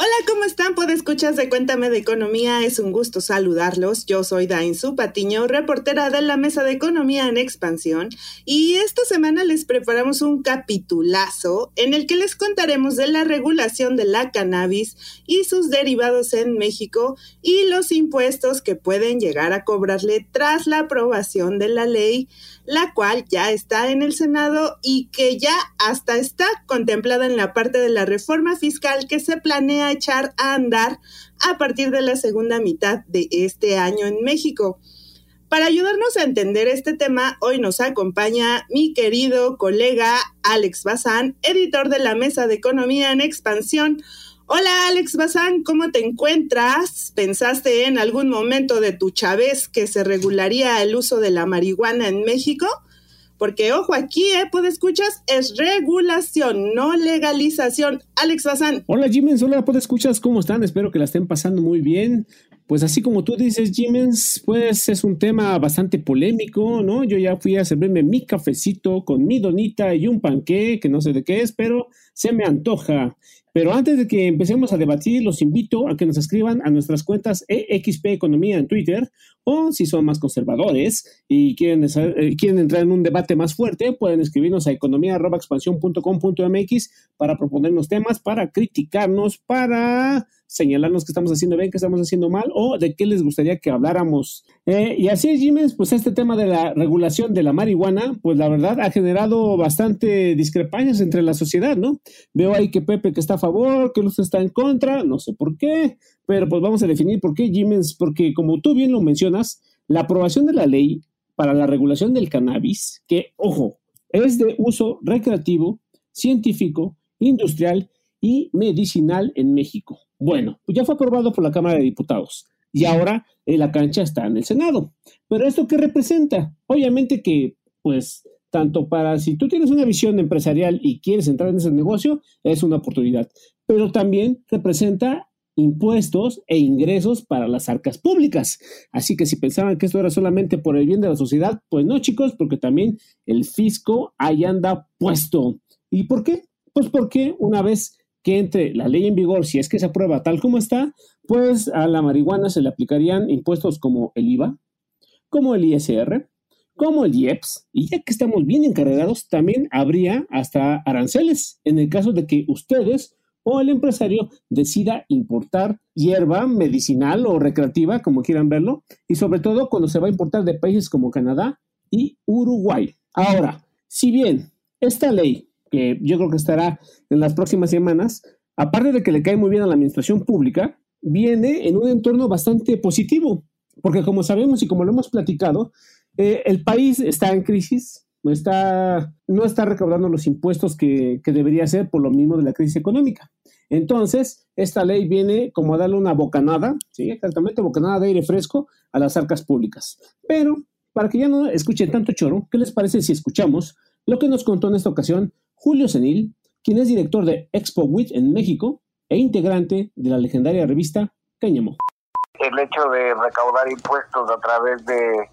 Hola, ¿cómo están? escuchas de Cuéntame de Economía, es un gusto saludarlos. Yo soy Dainzu Patiño, reportera de la Mesa de Economía en Expansión, y esta semana les preparamos un capitulazo en el que les contaremos de la regulación de la cannabis y sus derivados en México y los impuestos que pueden llegar a cobrarle tras la aprobación de la ley la cual ya está en el Senado y que ya hasta está contemplada en la parte de la reforma fiscal que se planea echar a andar a partir de la segunda mitad de este año en México. Para ayudarnos a entender este tema, hoy nos acompaña mi querido colega Alex Bazán, editor de la Mesa de Economía en Expansión. Hola Alex Bazán, ¿cómo te encuentras? ¿Pensaste en algún momento de tu chavez que se regularía el uso de la marihuana en México? Porque ojo aquí, ¿eh? ¿Puedes escuchas? Es regulación, no legalización. Alex Bazán. Hola Jimens, hola, ¿puedes escuchas? ¿Cómo están? Espero que la estén pasando muy bien. Pues así como tú dices, Jimens, pues es un tema bastante polémico, ¿no? Yo ya fui a servirme mi cafecito con mi donita y un panqué, que no sé de qué es, pero se me antoja. Pero antes de que empecemos a debatir, los invito a que nos escriban a nuestras cuentas EXP Economía en Twitter o si son más conservadores y quieren, eh, quieren entrar en un debate más fuerte, pueden escribirnos a economía.expansión.com.mx para proponernos temas, para criticarnos, para señalarnos que estamos haciendo bien, que estamos haciendo mal o de qué les gustaría que habláramos. Eh, y así es, Jiménez, pues este tema de la regulación de la marihuana, pues la verdad ha generado bastante discrepancias entre la sociedad, ¿no? Veo ahí que Pepe que está a favor, que Luz está en contra, no sé por qué, pero pues vamos a definir por qué, Jiménez, porque como tú bien lo mencionas, la aprobación de la ley para la regulación del cannabis, que, ojo, es de uso recreativo, científico, industrial y medicinal en México. Bueno, pues ya fue aprobado por la Cámara de Diputados y ahora eh, la cancha está en el Senado. Pero esto qué representa? Obviamente que, pues, tanto para si tú tienes una visión empresarial y quieres entrar en ese negocio, es una oportunidad. Pero también representa impuestos e ingresos para las arcas públicas. Así que si pensaban que esto era solamente por el bien de la sociedad, pues no, chicos, porque también el fisco ahí anda puesto. ¿Y por qué? Pues porque una vez que entre la ley en vigor, si es que se aprueba tal como está, pues a la marihuana se le aplicarían impuestos como el IVA, como el ISR, como el IEPS, y ya que estamos bien encarregados, también habría hasta aranceles en el caso de que ustedes o el empresario decida importar hierba medicinal o recreativa, como quieran verlo, y sobre todo cuando se va a importar de países como Canadá y Uruguay. Ahora, si bien esta ley que yo creo que estará en las próximas semanas, aparte de que le cae muy bien a la administración pública, viene en un entorno bastante positivo, porque como sabemos y como lo hemos platicado, eh, el país está en crisis, no está, no está recaudando los impuestos que, que debería hacer por lo mismo de la crisis económica. Entonces, esta ley viene como a darle una bocanada, ¿sí? exactamente, bocanada de aire fresco a las arcas públicas. Pero, para que ya no escuchen tanto choro, ¿qué les parece si escuchamos lo que nos contó en esta ocasión Julio Senil, quien es director de Expo WIT en México e integrante de la legendaria revista Cáñamo. El hecho de recaudar impuestos a través de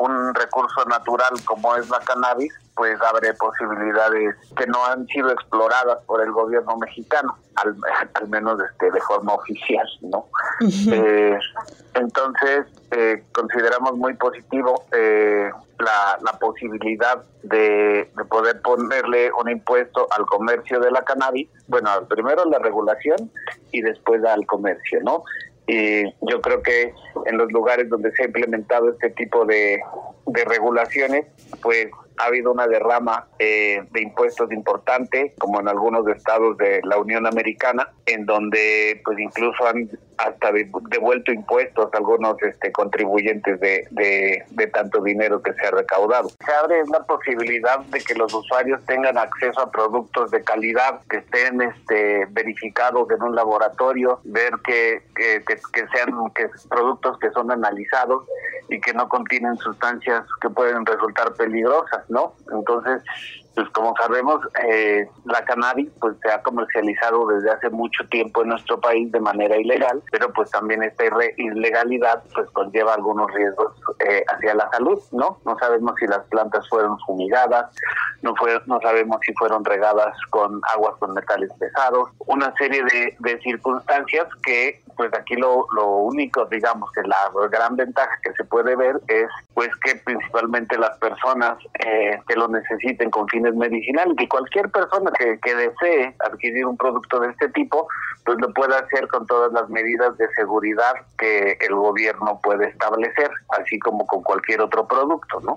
un recurso natural como es la cannabis, pues abre posibilidades que no han sido exploradas por el gobierno mexicano, al, menos este, de forma oficial, ¿no? Eh, entonces, eh, consideramos muy positivo eh, la, la, posibilidad de, de, poder ponerle un impuesto al comercio de la cannabis, bueno, primero la regulación y después al comercio, ¿no? Y yo creo que en los lugares donde se ha implementado este tipo de, de regulaciones, pues ha habido una derrama eh, de impuestos importante, como en algunos estados de la Unión Americana, en donde pues incluso han hasta devuelto impuestos a algunos este, contribuyentes de, de, tanto dinero que se ha recaudado. Se abre la posibilidad de que los usuarios tengan acceso a productos de calidad que estén este, verificados en un laboratorio, ver que, que, que sean que productos que son analizados y que no contienen sustancias que pueden resultar peligrosas, ¿no? Entonces, pues como sabemos, eh, la cannabis pues se ha comercializado desde hace mucho tiempo en nuestro país de manera ilegal, pero pues también esta ilegalidad pues conlleva algunos riesgos eh, hacia la salud, ¿no? No sabemos si las plantas fueron fumigadas, no fue, no sabemos si fueron regadas con aguas con metales pesados, una serie de, de circunstancias que pues aquí lo, lo único, digamos, que la gran ventaja que se puede ver es pues que principalmente las personas eh, que lo necesiten con fines medicinales, que cualquier persona que, que desee adquirir un producto de este tipo, pues lo pueda hacer con todas las medidas de seguridad que el gobierno puede establecer, así como con cualquier otro producto, ¿no?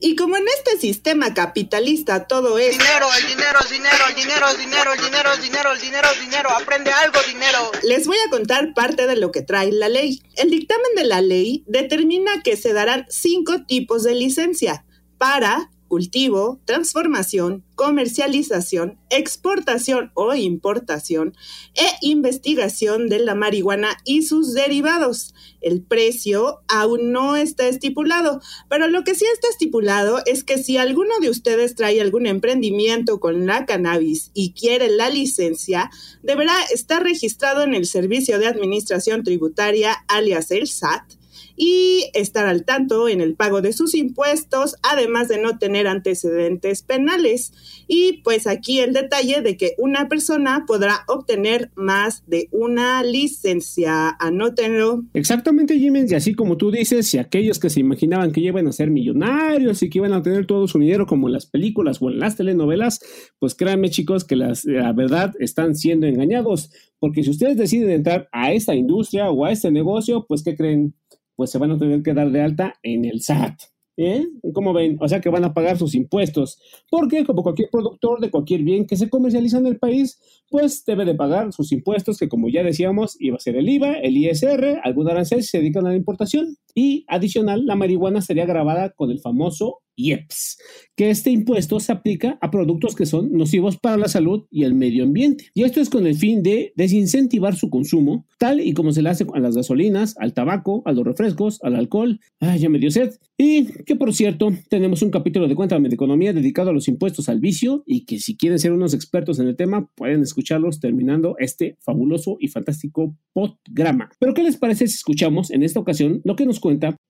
Y como en este sistema capitalista todo es dinero, el dinero, el dinero, el dinero, el dinero, el dinero, el dinero, el dinero, el dinero, aprende algo, dinero. Les voy a contar parte de lo que trae la ley. El dictamen de la ley determina que se darán cinco tipos de licencia para cultivo, transformación, comercialización, exportación o importación e investigación de la marihuana y sus derivados. El precio aún no está estipulado, pero lo que sí está estipulado es que si alguno de ustedes trae algún emprendimiento con la cannabis y quiere la licencia, deberá estar registrado en el Servicio de Administración Tributaria, alias el SAT, y estar al tanto en el pago de sus impuestos, además de no tener antecedentes penales. Y pues aquí el detalle de que una persona podrá obtener más de una licencia. Anótenlo. Exactamente, Jiménez, y así como tú dices, si aquellos que se imaginaban que iban a ser millonarios y que iban a tener todo su dinero como en las películas o en las telenovelas, pues créanme chicos que las, la verdad están siendo engañados, porque si ustedes deciden entrar a esta industria o a este negocio, pues ¿qué creen? Pues se van a tener que dar de alta en el SAT. ¿Eh? ¿Cómo ven? O sea que van a pagar sus impuestos. Porque como cualquier productor de cualquier bien que se comercializa en el país, pues debe de pagar sus impuestos, que como ya decíamos, iba a ser el IVA, el ISR, algún arancel si se dedican a la importación. Y adicional, la marihuana sería grabada con el famoso IEPS, que este impuesto se aplica a productos que son nocivos para la salud y el medio ambiente. Y esto es con el fin de desincentivar su consumo, tal y como se le hace a las gasolinas, al tabaco, a los refrescos, al alcohol. Ay, ya me dio sed. Y que por cierto, tenemos un capítulo de Cuéntame de Economía dedicado a los impuestos al vicio y que si quieren ser unos expertos en el tema, pueden escucharlos terminando este fabuloso y fantástico podgrama. Pero ¿qué les parece si escuchamos en esta ocasión lo que nos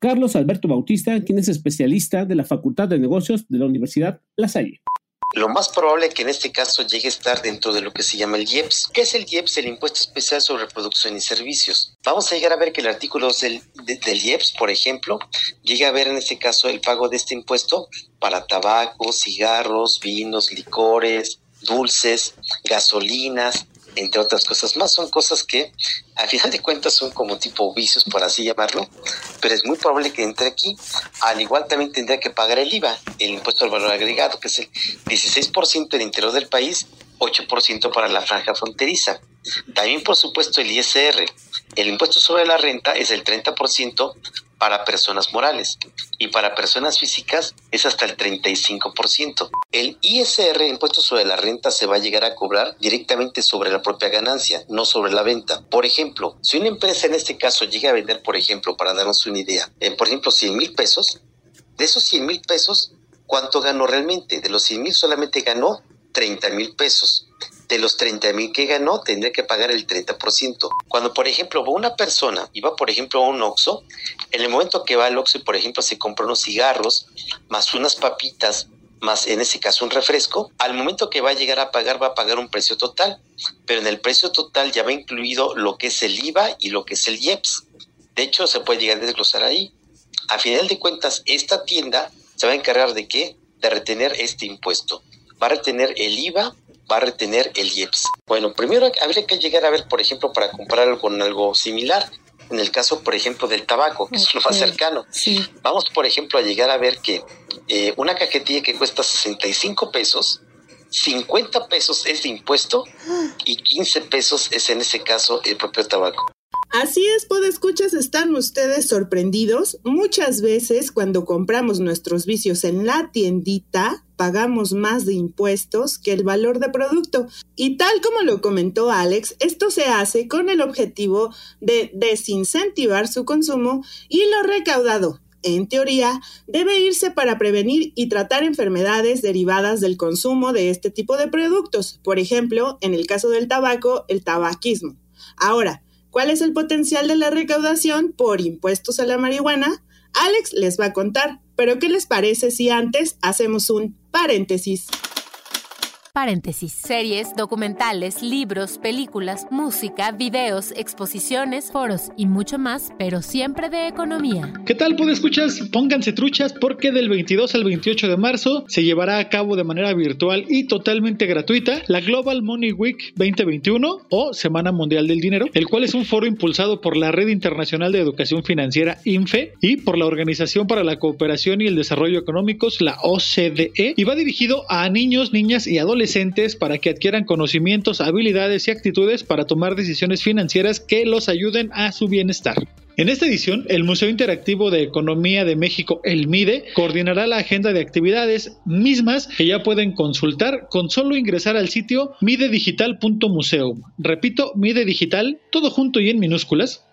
Carlos Alberto Bautista, quien es especialista de la Facultad de Negocios de la Universidad La Salle? Lo más probable es que en este caso llegue a estar dentro de lo que se llama el IEPS. ¿Qué es el IEPS? El Impuesto Especial sobre Producción y Servicios. Vamos a llegar a ver que el artículo del, del IEPS, por ejemplo, llega a ver en este caso el pago de este impuesto para tabaco, cigarros, vinos, licores, dulces, gasolinas, entre otras cosas más. Son cosas que a final de cuentas son como tipo vicios, por así llamarlo, pero es muy probable que entre aquí. Al igual también tendría que pagar el IVA, el impuesto al valor agregado, que es el 16% del interior del país, 8% para la franja fronteriza. También, por supuesto, el ISR, el impuesto sobre la renta es el 30% para personas morales y para personas físicas es hasta el 35%. El ISR, impuesto sobre la renta, se va a llegar a cobrar directamente sobre la propia ganancia, no sobre la venta. Por ejemplo, si una empresa en este caso llega a vender, por ejemplo, para darnos una idea, en, por ejemplo, 100 mil pesos, de esos 100 mil pesos, ¿cuánto ganó realmente? De los 100 mil solamente ganó 30 mil pesos de los 30 mil que ganó, tendría que pagar el 30%. Cuando, por ejemplo, va una persona y va, por ejemplo, a un Oxxo, en el momento que va al Oxxo y, por ejemplo, se compra unos cigarros, más unas papitas, más en ese caso un refresco, al momento que va a llegar a pagar, va a pagar un precio total. Pero en el precio total ya va incluido lo que es el IVA y lo que es el IEPS. De hecho, se puede llegar a desglosar ahí. A final de cuentas, esta tienda se va a encargar de qué? De retener este impuesto. Va a retener el IVA va a retener el IEPS. Bueno, primero habría que llegar a ver, por ejemplo, para compararlo con algo similar. En el caso, por ejemplo, del tabaco, que es lo más cercano. Vamos, por ejemplo, a llegar a ver que eh, una cajetilla que cuesta 65 pesos, 50 pesos es de impuesto y 15 pesos es en ese caso el propio tabaco. Así es, escuchas, están ustedes sorprendidos. Muchas veces cuando compramos nuestros vicios en la tiendita, pagamos más de impuestos que el valor de producto. Y tal como lo comentó Alex, esto se hace con el objetivo de desincentivar su consumo y lo recaudado en teoría, debe irse para prevenir y tratar enfermedades derivadas del consumo de este tipo de productos, por ejemplo, en el caso del tabaco, el tabaquismo. Ahora, ¿cuál es el potencial de la recaudación por impuestos a la marihuana? Alex les va a contar, pero ¿qué les parece si antes hacemos un paréntesis? Paréntesis. Series, documentales, libros, películas, música, videos, exposiciones, foros y mucho más, pero siempre de economía. ¿Qué tal, escuchas? Pónganse truchas porque del 22 al 28 de marzo se llevará a cabo de manera virtual y totalmente gratuita la Global Money Week 2021 o Semana Mundial del Dinero, el cual es un foro impulsado por la Red Internacional de Educación Financiera INFE y por la Organización para la Cooperación y el Desarrollo Económicos, la OCDE, y va dirigido a niños, niñas y adolescentes para que adquieran conocimientos, habilidades y actitudes para tomar decisiones financieras que los ayuden a su bienestar. En esta edición, el Museo Interactivo de Economía de México, el MIDE, coordinará la agenda de actividades mismas que ya pueden consultar con solo ingresar al sitio midedigital.museum. Repito, MIDE Digital, todo junto y en minúsculas,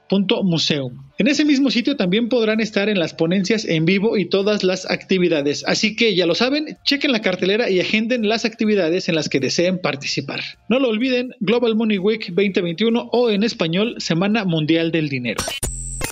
En ese mismo sitio también podrán estar en las ponencias en vivo y todas las actividades. Así que ya lo saben, chequen la cartelera y agenden las actividades en las que deseen participar. No lo olviden, Global Money Week 2021 o en español Semana Mundial del Dinero.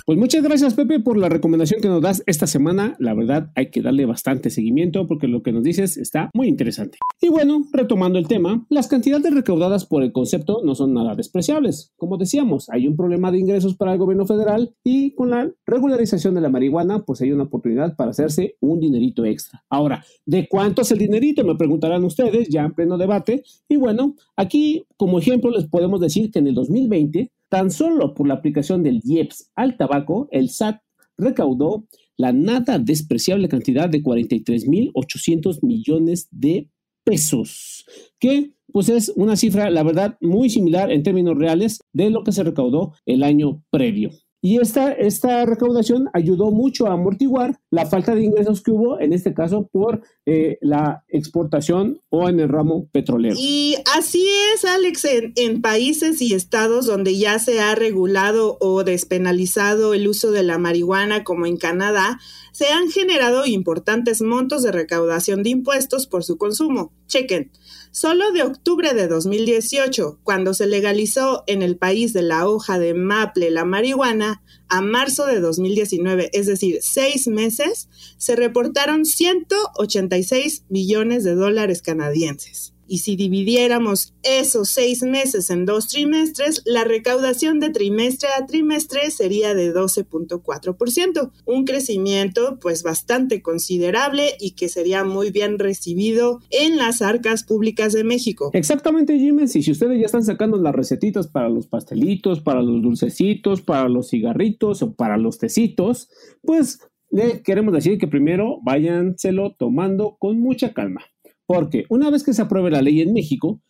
Pues muchas gracias Pepe por la recomendación que nos das esta semana. La verdad hay que darle bastante seguimiento porque lo que nos dices está muy interesante. Y bueno, retomando el tema, las cantidades recaudadas por el concepto no son nada despreciables. Como decíamos, hay un problema de ingresos para el gobierno federal y con la regularización de la marihuana pues hay una oportunidad para hacerse un dinerito extra. Ahora, ¿de cuánto es el dinerito? Me preguntarán ustedes ya en pleno debate. Y bueno, aquí como ejemplo les podemos decir que en el 2020 Tan solo por la aplicación del IEPS al tabaco, el SAT recaudó la nada despreciable cantidad de 43.800 millones de pesos, que pues es una cifra, la verdad, muy similar en términos reales de lo que se recaudó el año previo. Y esta, esta recaudación ayudó mucho a amortiguar la falta de ingresos que hubo, en este caso, por eh, la exportación o en el ramo petrolero. Y así es, Alex, en, en países y estados donde ya se ha regulado o despenalizado el uso de la marihuana, como en Canadá, se han generado importantes montos de recaudación de impuestos por su consumo. Chequen. Solo de octubre de 2018, cuando se legalizó en el país de la hoja de maple la marihuana, a marzo de 2019, es decir, seis meses, se reportaron 186 millones de dólares canadienses. Y si dividiéramos esos seis meses en dos trimestres, la recaudación de trimestre a trimestre sería de 12.4%, un crecimiento pues bastante considerable y que sería muy bien recibido en las arcas públicas de México. Exactamente, Jimmy, y si ustedes ya están sacando las recetitas para los pastelitos, para los dulcecitos, para los cigarritos o para los tecitos, pues le queremos decir que primero váyanselo tomando con mucha calma. Porque una vez que se apruebe la ley en México,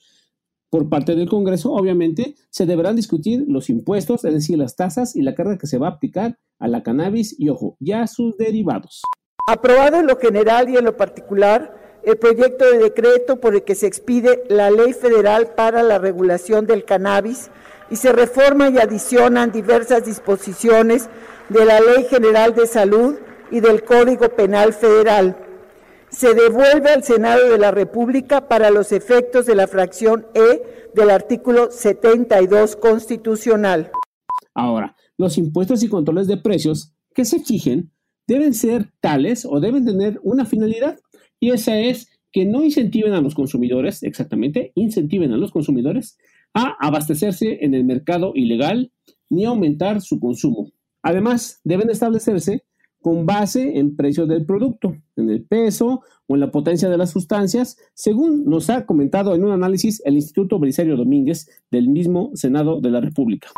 por parte del Congreso, obviamente, se deberán discutir los impuestos, es decir, las tasas y la carga que se va a aplicar a la cannabis y, ojo, ya sus derivados. Aprobado en lo general y en lo particular, el proyecto de decreto por el que se expide la Ley Federal para la Regulación del Cannabis y se reforma y adicionan diversas disposiciones de la Ley General de Salud y del Código Penal Federal se devuelve al Senado de la República para los efectos de la fracción E del artículo 72 constitucional. Ahora, los impuestos y controles de precios que se exigen deben ser tales o deben tener una finalidad y esa es que no incentiven a los consumidores, exactamente, incentiven a los consumidores a abastecerse en el mercado ilegal ni aumentar su consumo. Además, deben establecerse con base en precio del producto, en el peso o en la potencia de las sustancias, según nos ha comentado en un análisis el Instituto Belisario Domínguez del mismo Senado de la República.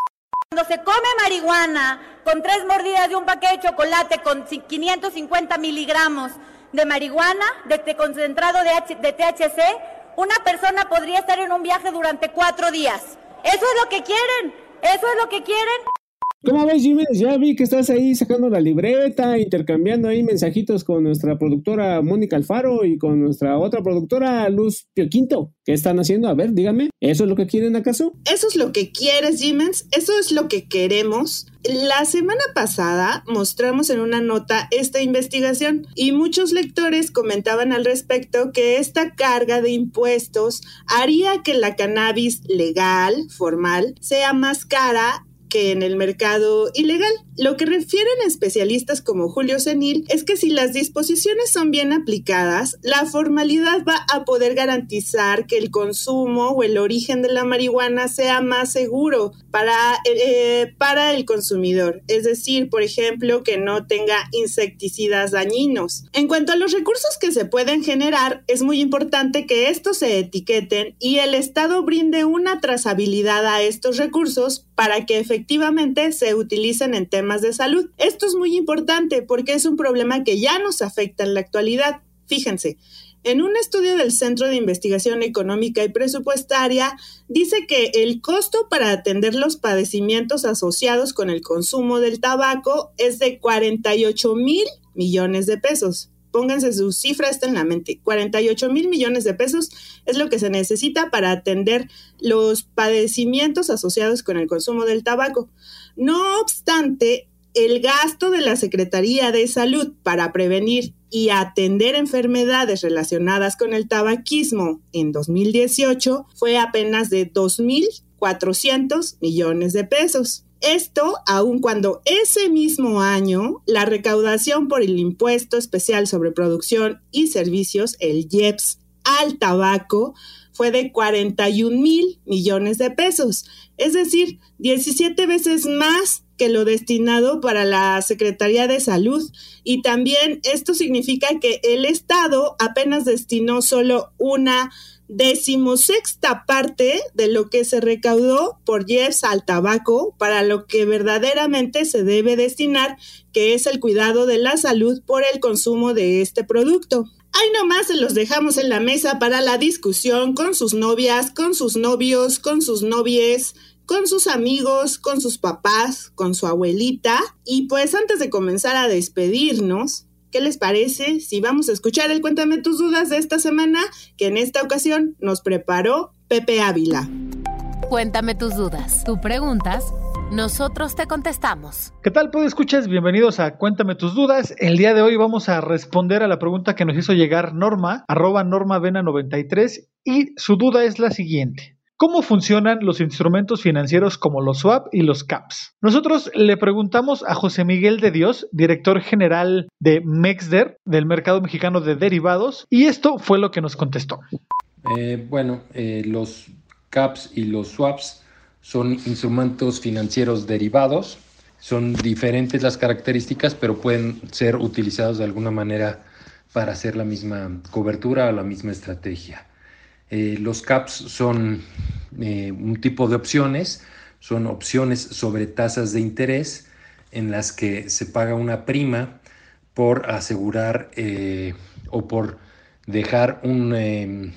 Cuando se come marihuana con tres mordidas de un paquete de chocolate con 550 miligramos de marihuana, de concentrado de, de THC, una persona podría estar en un viaje durante cuatro días. Eso es lo que quieren, eso es lo que quieren. ¿Cómo ves, Jiménez? Ya vi que estás ahí sacando la libreta, intercambiando ahí mensajitos con nuestra productora Mónica Alfaro y con nuestra otra productora Luz Pio Quinto. ¿Qué están haciendo? A ver, dígame, ¿eso es lo que quieren acaso? ¿Eso es lo que quieres, Jiménez? ¿Eso es lo que queremos? La semana pasada mostramos en una nota esta investigación y muchos lectores comentaban al respecto que esta carga de impuestos haría que la cannabis legal, formal, sea más cara en el mercado ilegal. Lo que refieren especialistas como Julio Senil es que si las disposiciones son bien aplicadas, la formalidad va a poder garantizar que el consumo o el origen de la marihuana sea más seguro para, eh, para el consumidor. Es decir, por ejemplo, que no tenga insecticidas dañinos. En cuanto a los recursos que se pueden generar, es muy importante que estos se etiqueten y el Estado brinde una trazabilidad a estos recursos para que efectivamente se utilicen en temas de salud. Esto es muy importante porque es un problema que ya nos afecta en la actualidad. Fíjense, en un estudio del Centro de Investigación Económica y Presupuestaria, dice que el costo para atender los padecimientos asociados con el consumo del tabaco es de 48 mil millones de pesos pónganse su cifra, está en la mente. 48 mil millones de pesos es lo que se necesita para atender los padecimientos asociados con el consumo del tabaco. No obstante, el gasto de la Secretaría de Salud para prevenir y atender enfermedades relacionadas con el tabaquismo en 2018 fue apenas de 2.400 millones de pesos. Esto aun cuando ese mismo año la recaudación por el impuesto especial sobre producción y servicios, el IEPS, al tabaco fue de 41 mil millones de pesos, es decir, 17 veces más que lo destinado para la Secretaría de Salud. Y también esto significa que el Estado apenas destinó solo una decimosexta parte de lo que se recaudó por Jeffs al tabaco para lo que verdaderamente se debe destinar, que es el cuidado de la salud por el consumo de este producto. Ahí nomás se los dejamos en la mesa para la discusión con sus novias, con sus novios, con sus novies, con sus amigos, con sus papás, con su abuelita. Y pues antes de comenzar a despedirnos, ¿Qué les parece si vamos a escuchar el Cuéntame tus dudas de esta semana que en esta ocasión nos preparó Pepe Ávila? Cuéntame tus dudas. Tú preguntas, nosotros te contestamos. ¿Qué tal, pues escuchas? Bienvenidos a Cuéntame tus dudas. El día de hoy vamos a responder a la pregunta que nos hizo llegar Norma, arroba normavena93, y su duda es la siguiente. ¿Cómo funcionan los instrumentos financieros como los swap y los caps? Nosotros le preguntamos a José Miguel de Dios, director general de MEXDER, del mercado mexicano de derivados, y esto fue lo que nos contestó. Eh, bueno, eh, los caps y los swaps son instrumentos financieros derivados. Son diferentes las características, pero pueden ser utilizados de alguna manera para hacer la misma cobertura o la misma estrategia. Eh, los CAPS son eh, un tipo de opciones, son opciones sobre tasas de interés en las que se paga una prima por asegurar eh, o por dejar un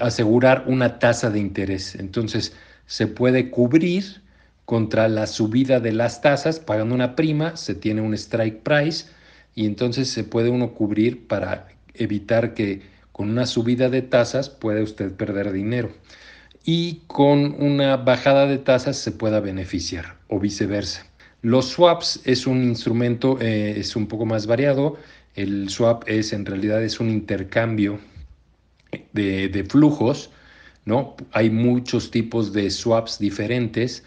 asegurar una tasa de interés. Entonces se puede cubrir contra la subida de las tasas pagando una prima, se tiene un strike price y entonces se puede uno cubrir para evitar que con una subida de tasas puede usted perder dinero y con una bajada de tasas se pueda beneficiar o viceversa. Los swaps es un instrumento, eh, es un poco más variado. El swap es en realidad es un intercambio de, flujos, ¿no? Hay muchos tipos de swaps diferentes.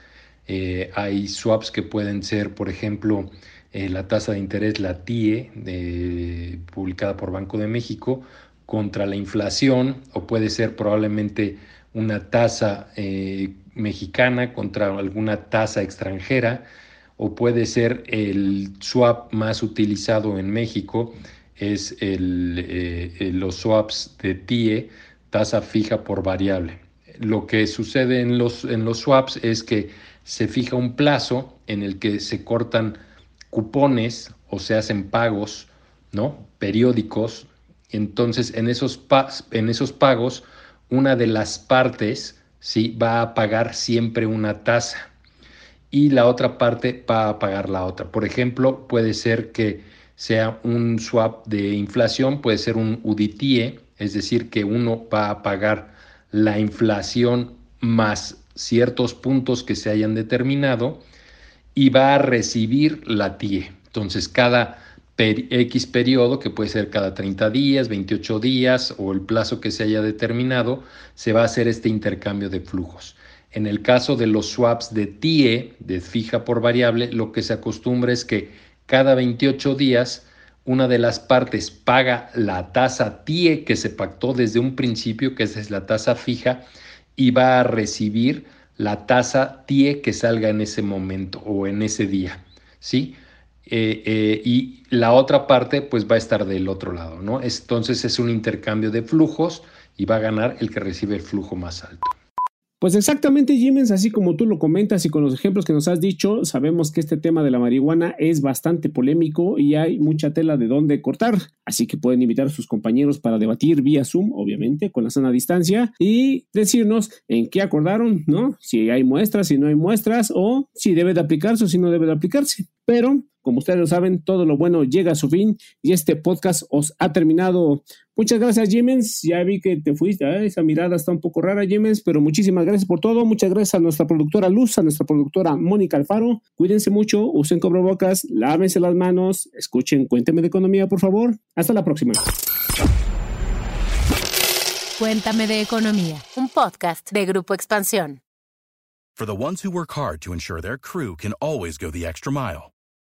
Eh, hay swaps que pueden ser, por ejemplo, eh, la tasa de interés, la TIE, publicada por Banco de México, contra la inflación o puede ser probablemente una tasa eh, mexicana contra alguna tasa extranjera o puede ser el swap más utilizado en México es el, eh, los swaps de TIE, tasa fija por variable. Lo que sucede en los, en los swaps es que se fija un plazo en el que se cortan cupones o se hacen pagos ¿no? periódicos entonces, en esos, en esos pagos, una de las partes ¿sí? va a pagar siempre una tasa. y la otra parte va a pagar la otra. Por ejemplo, puede ser que sea un swap de inflación, puede ser un UDITIE, es decir, que uno va a pagar la inflación más ciertos puntos que se hayan determinado y va a recibir la TIE. Entonces, cada X periodo, que puede ser cada 30 días, 28 días o el plazo que se haya determinado, se va a hacer este intercambio de flujos. En el caso de los swaps de TIE, de fija por variable, lo que se acostumbra es que cada 28 días una de las partes paga la tasa TIE que se pactó desde un principio, que es la tasa fija, y va a recibir la tasa TIE que salga en ese momento o en ese día, ¿sí? Eh, eh, y la otra parte pues va a estar del otro lado, ¿no? Entonces es un intercambio de flujos y va a ganar el que recibe el flujo más alto. Pues exactamente, Jiménez, así como tú lo comentas y con los ejemplos que nos has dicho, sabemos que este tema de la marihuana es bastante polémico y hay mucha tela de dónde cortar. Así que pueden invitar a sus compañeros para debatir vía Zoom, obviamente, con la sana distancia y decirnos en qué acordaron, ¿no? Si hay muestras, si no hay muestras o si debe de aplicarse o si no debe de aplicarse. Pero como ustedes lo saben, todo lo bueno llega a su fin y este podcast os ha terminado. Muchas gracias, Jimens. Ya vi que te fuiste. esa mirada está un poco rara, Jimens, pero muchísimas gracias por todo. Muchas gracias a nuestra productora Luz, a nuestra productora Mónica Alfaro. Cuídense mucho, usen cobrebocas, lávense las manos, escuchen Cuénteme de Economía, por favor. Hasta la próxima. Cuéntame de Economía, un podcast de Grupo Expansión. For the ones who work hard to ensure their crew can always go the extra mile.